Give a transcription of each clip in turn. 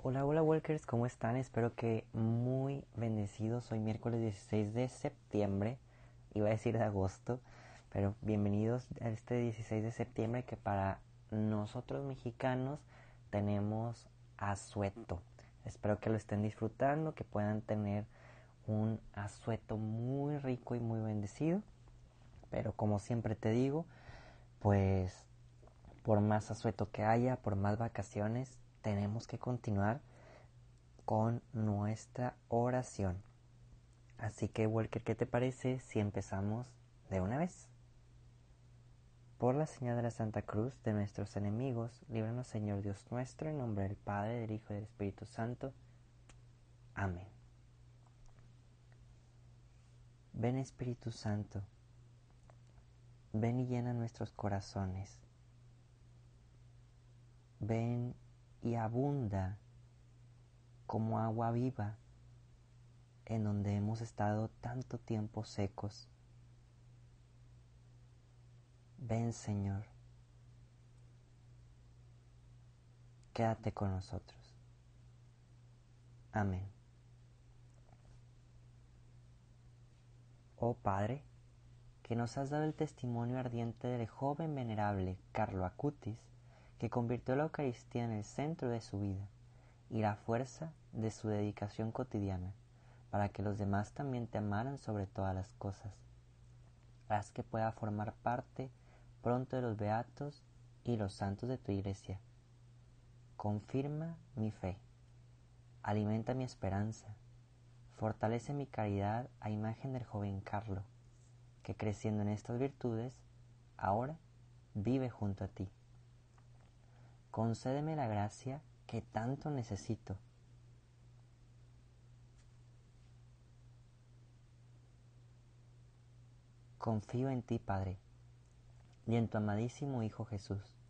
Hola, hola Walkers, ¿cómo están? Espero que muy bendecidos. Hoy miércoles 16 de septiembre, iba a decir de agosto, pero bienvenidos a este 16 de septiembre que para nosotros mexicanos tenemos asueto. Espero que lo estén disfrutando, que puedan tener un asueto muy rico y muy bendecido. Pero como siempre te digo, pues por más asueto que haya, por más vacaciones, tenemos que continuar con nuestra oración. Así que, Walker, ¿qué te parece si empezamos de una vez? Por la señal de la Santa Cruz de nuestros enemigos, líbranos, Señor Dios nuestro, en nombre del Padre, del Hijo y del Espíritu Santo. Amén. Ven Espíritu Santo, ven y llena nuestros corazones. Ven y abunda como agua viva en donde hemos estado tanto tiempo secos. Ven Señor, quédate con nosotros. Amén. Oh Padre, que nos has dado el testimonio ardiente del joven venerable Carlo Acutis, que convirtió la Eucaristía en el centro de su vida y la fuerza de su dedicación cotidiana, para que los demás también te amaran sobre todas las cosas. Haz que pueda formar parte pronto de los beatos y los santos de tu iglesia. Confirma mi fe, alimenta mi esperanza, fortalece mi caridad a imagen del joven Carlo, que creciendo en estas virtudes, ahora vive junto a ti concédeme la gracia que tanto necesito. Confío en ti, Padre, y en tu amadísimo Hijo Jesús,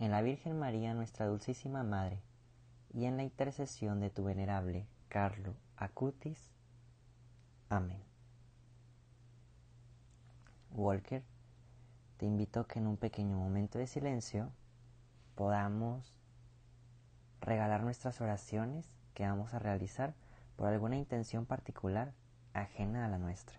en la Virgen María, nuestra dulcísima Madre, y en la intercesión de tu venerable Carlo Acutis. Amén. Walker, te invito a que en un pequeño momento de silencio podamos regalar nuestras oraciones que vamos a realizar por alguna intención particular ajena a la nuestra.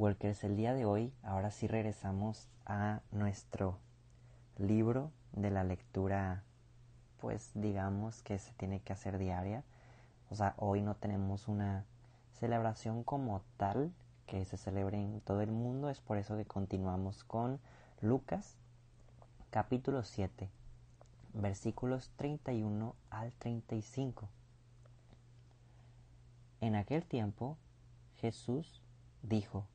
Walkers, el día de hoy, ahora sí regresamos a nuestro libro de la lectura, pues digamos que se tiene que hacer diaria. O sea, hoy no tenemos una celebración como tal que se celebre en todo el mundo, es por eso que continuamos con Lucas capítulo 7, versículos 31 al 35. En aquel tiempo Jesús dijo,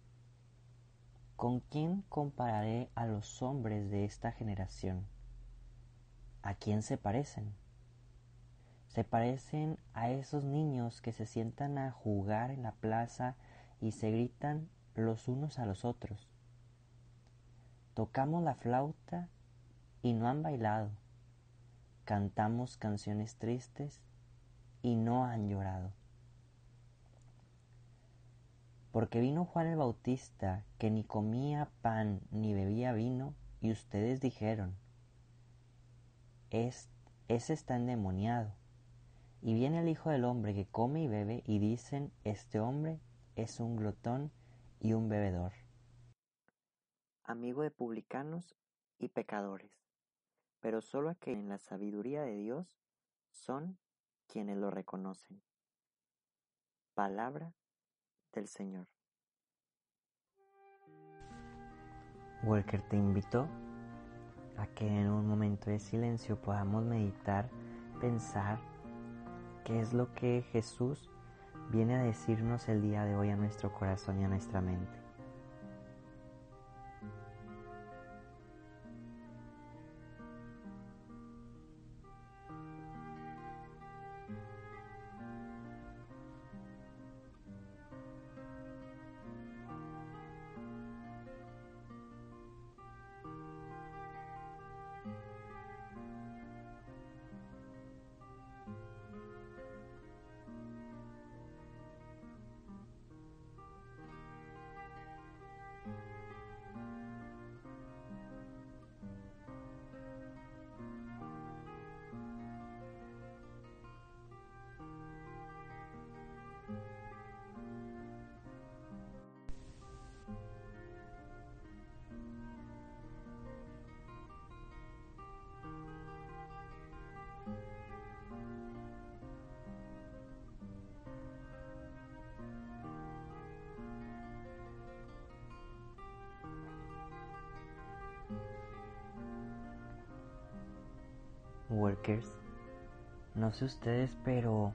¿Con quién compararé a los hombres de esta generación? ¿A quién se parecen? Se parecen a esos niños que se sientan a jugar en la plaza y se gritan los unos a los otros. Tocamos la flauta y no han bailado. Cantamos canciones tristes y no han llorado. Porque vino Juan el Bautista, que ni comía pan ni bebía vino, y ustedes dijeron, es, ese está endemoniado. Y viene el Hijo del Hombre que come y bebe, y dicen, este hombre es un glotón y un bebedor. Amigo de publicanos y pecadores, pero solo aquellos en la sabiduría de Dios son quienes lo reconocen. Palabra del Señor. Walker te invito a que en un momento de silencio podamos meditar, pensar qué es lo que Jesús viene a decirnos el día de hoy a nuestro corazón y a nuestra mente. Workers. No sé ustedes, pero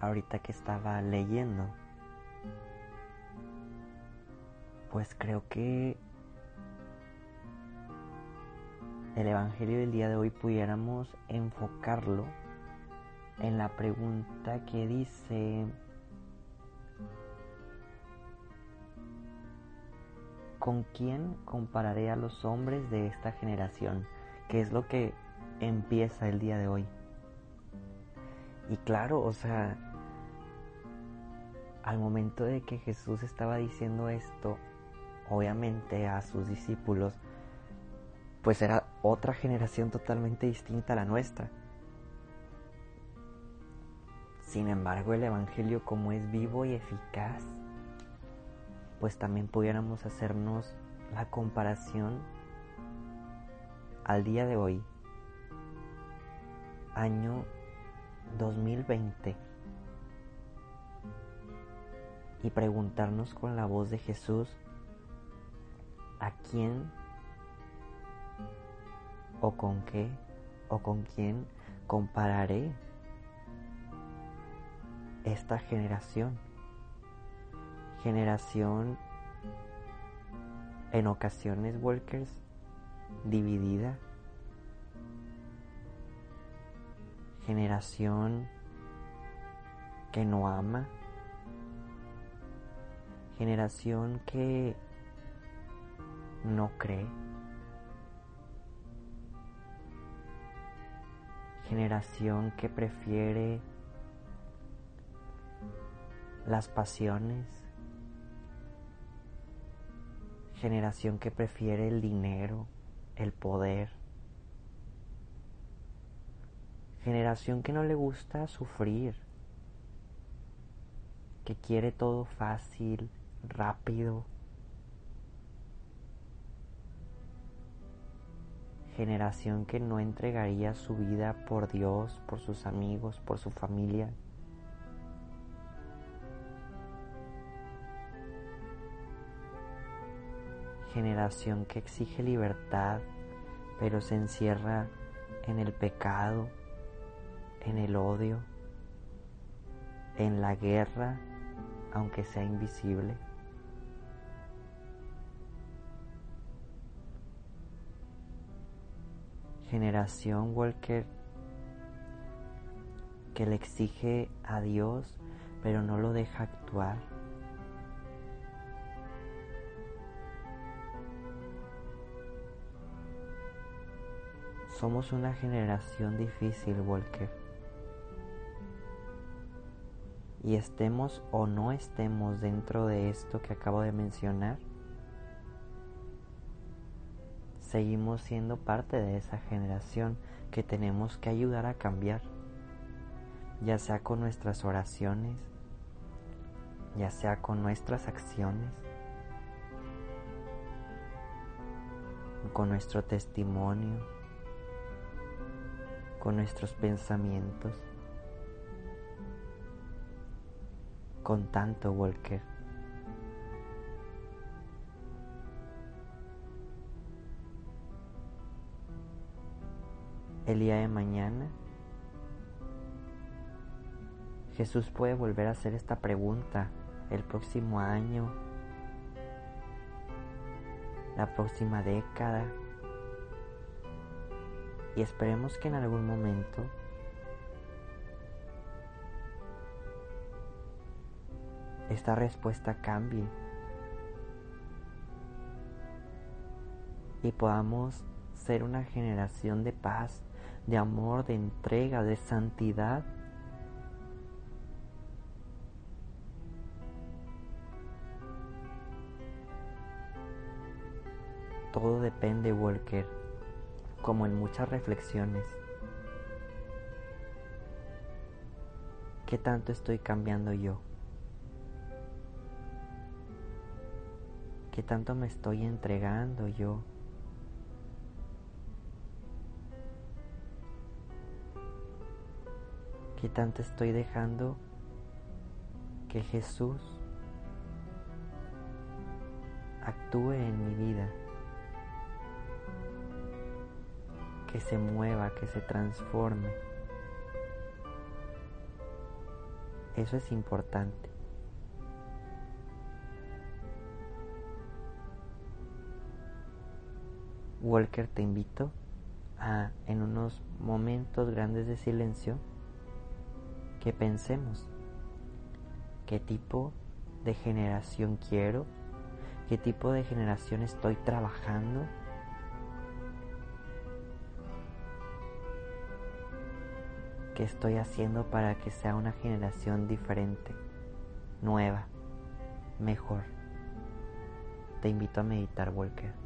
ahorita que estaba leyendo, pues creo que el Evangelio del día de hoy pudiéramos enfocarlo en la pregunta que dice, ¿con quién compararé a los hombres de esta generación? Que es lo que empieza el día de hoy. Y claro, o sea, al momento de que Jesús estaba diciendo esto, obviamente a sus discípulos, pues era otra generación totalmente distinta a la nuestra. Sin embargo, el Evangelio como es vivo y eficaz, pues también pudiéramos hacernos la comparación al día de hoy, año 2020, y preguntarnos con la voz de Jesús, ¿a quién o con qué o con quién compararé esta generación. Generación en ocasiones, Walkers, dividida. Generación que no ama. Generación que no cree. Generación que prefiere las pasiones, generación que prefiere el dinero, el poder, generación que no le gusta sufrir, que quiere todo fácil, rápido, generación que no entregaría su vida por Dios, por sus amigos, por su familia. generación que exige libertad, pero se encierra en el pecado, en el odio, en la guerra, aunque sea invisible. Generación Walker que le exige a Dios, pero no lo deja actuar. Somos una generación difícil, Walker. Y estemos o no estemos dentro de esto que acabo de mencionar, seguimos siendo parte de esa generación que tenemos que ayudar a cambiar, ya sea con nuestras oraciones, ya sea con nuestras acciones, con nuestro testimonio con nuestros pensamientos, con tanto Walker. El día de mañana Jesús puede volver a hacer esta pregunta el próximo año, la próxima década, y esperemos que en algún momento esta respuesta cambie y podamos ser una generación de paz, de amor, de entrega, de santidad. Todo depende, Walker como en muchas reflexiones. ¿Qué tanto estoy cambiando yo? ¿Qué tanto me estoy entregando yo? ¿Qué tanto estoy dejando que Jesús actúe en mi vida? Que se mueva, que se transforme. Eso es importante. Walker, te invito a, en unos momentos grandes de silencio, que pensemos qué tipo de generación quiero, qué tipo de generación estoy trabajando. ¿Qué estoy haciendo para que sea una generación diferente, nueva, mejor? Te invito a meditar, Walker.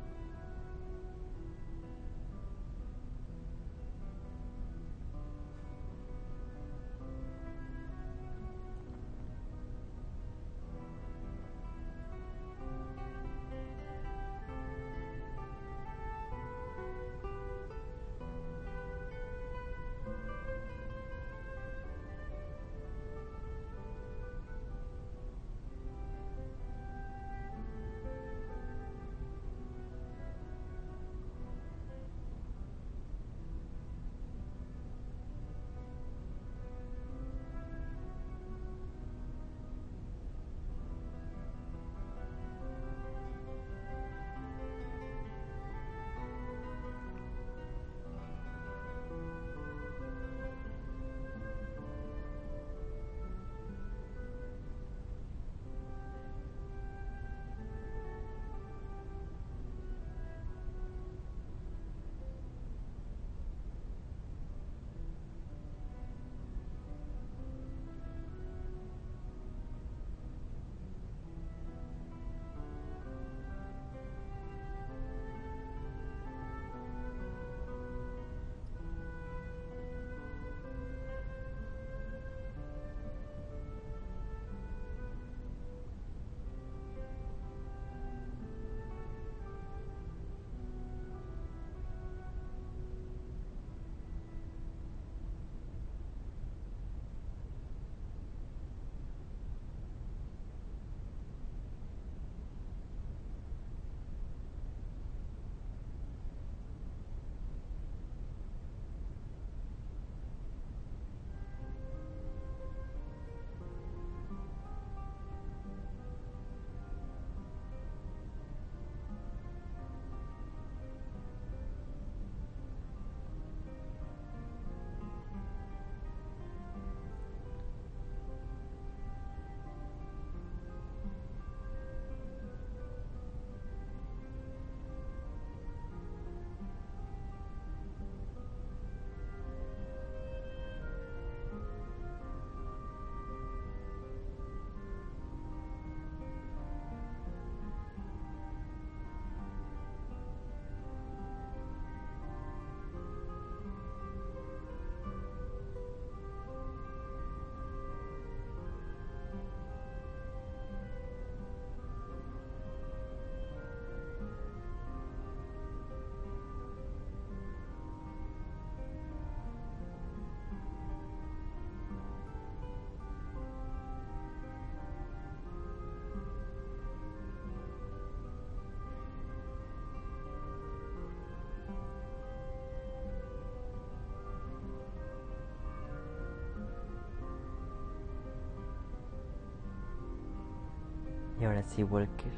Ahora sí, Walker.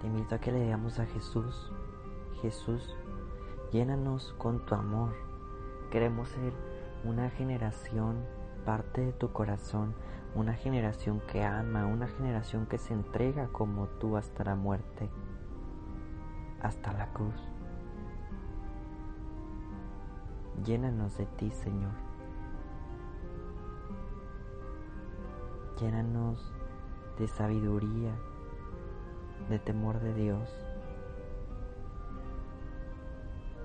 Te invito a que le digamos a Jesús, Jesús, llénanos con tu amor. Queremos ser una generación, parte de tu corazón, una generación que ama, una generación que se entrega como tú hasta la muerte, hasta la cruz. Llénanos de ti, Señor. Llénanos de sabiduría, de temor de Dios,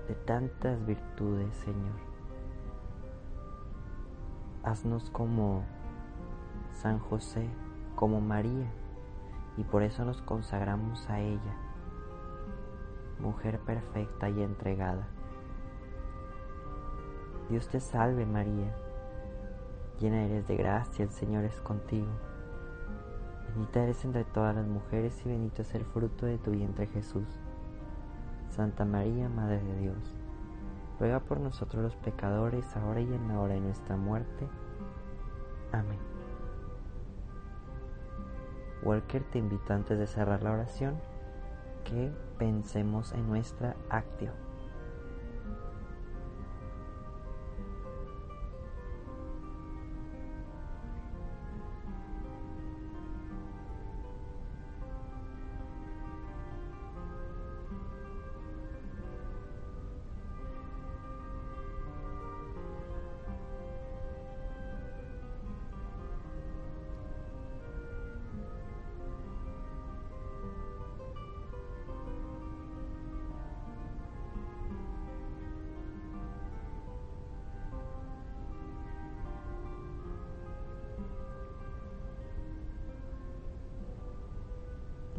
de tantas virtudes, Señor. Haznos como San José, como María, y por eso nos consagramos a ella, mujer perfecta y entregada. Dios te salve María Llena eres de gracia, el Señor es contigo. Bendita eres entre todas las mujeres y bendito es el fruto de tu vientre Jesús. Santa María, Madre de Dios, ruega por nosotros los pecadores, ahora y en la hora de nuestra muerte. Amén. Walker te invito antes de cerrar la oración que pensemos en nuestra acción.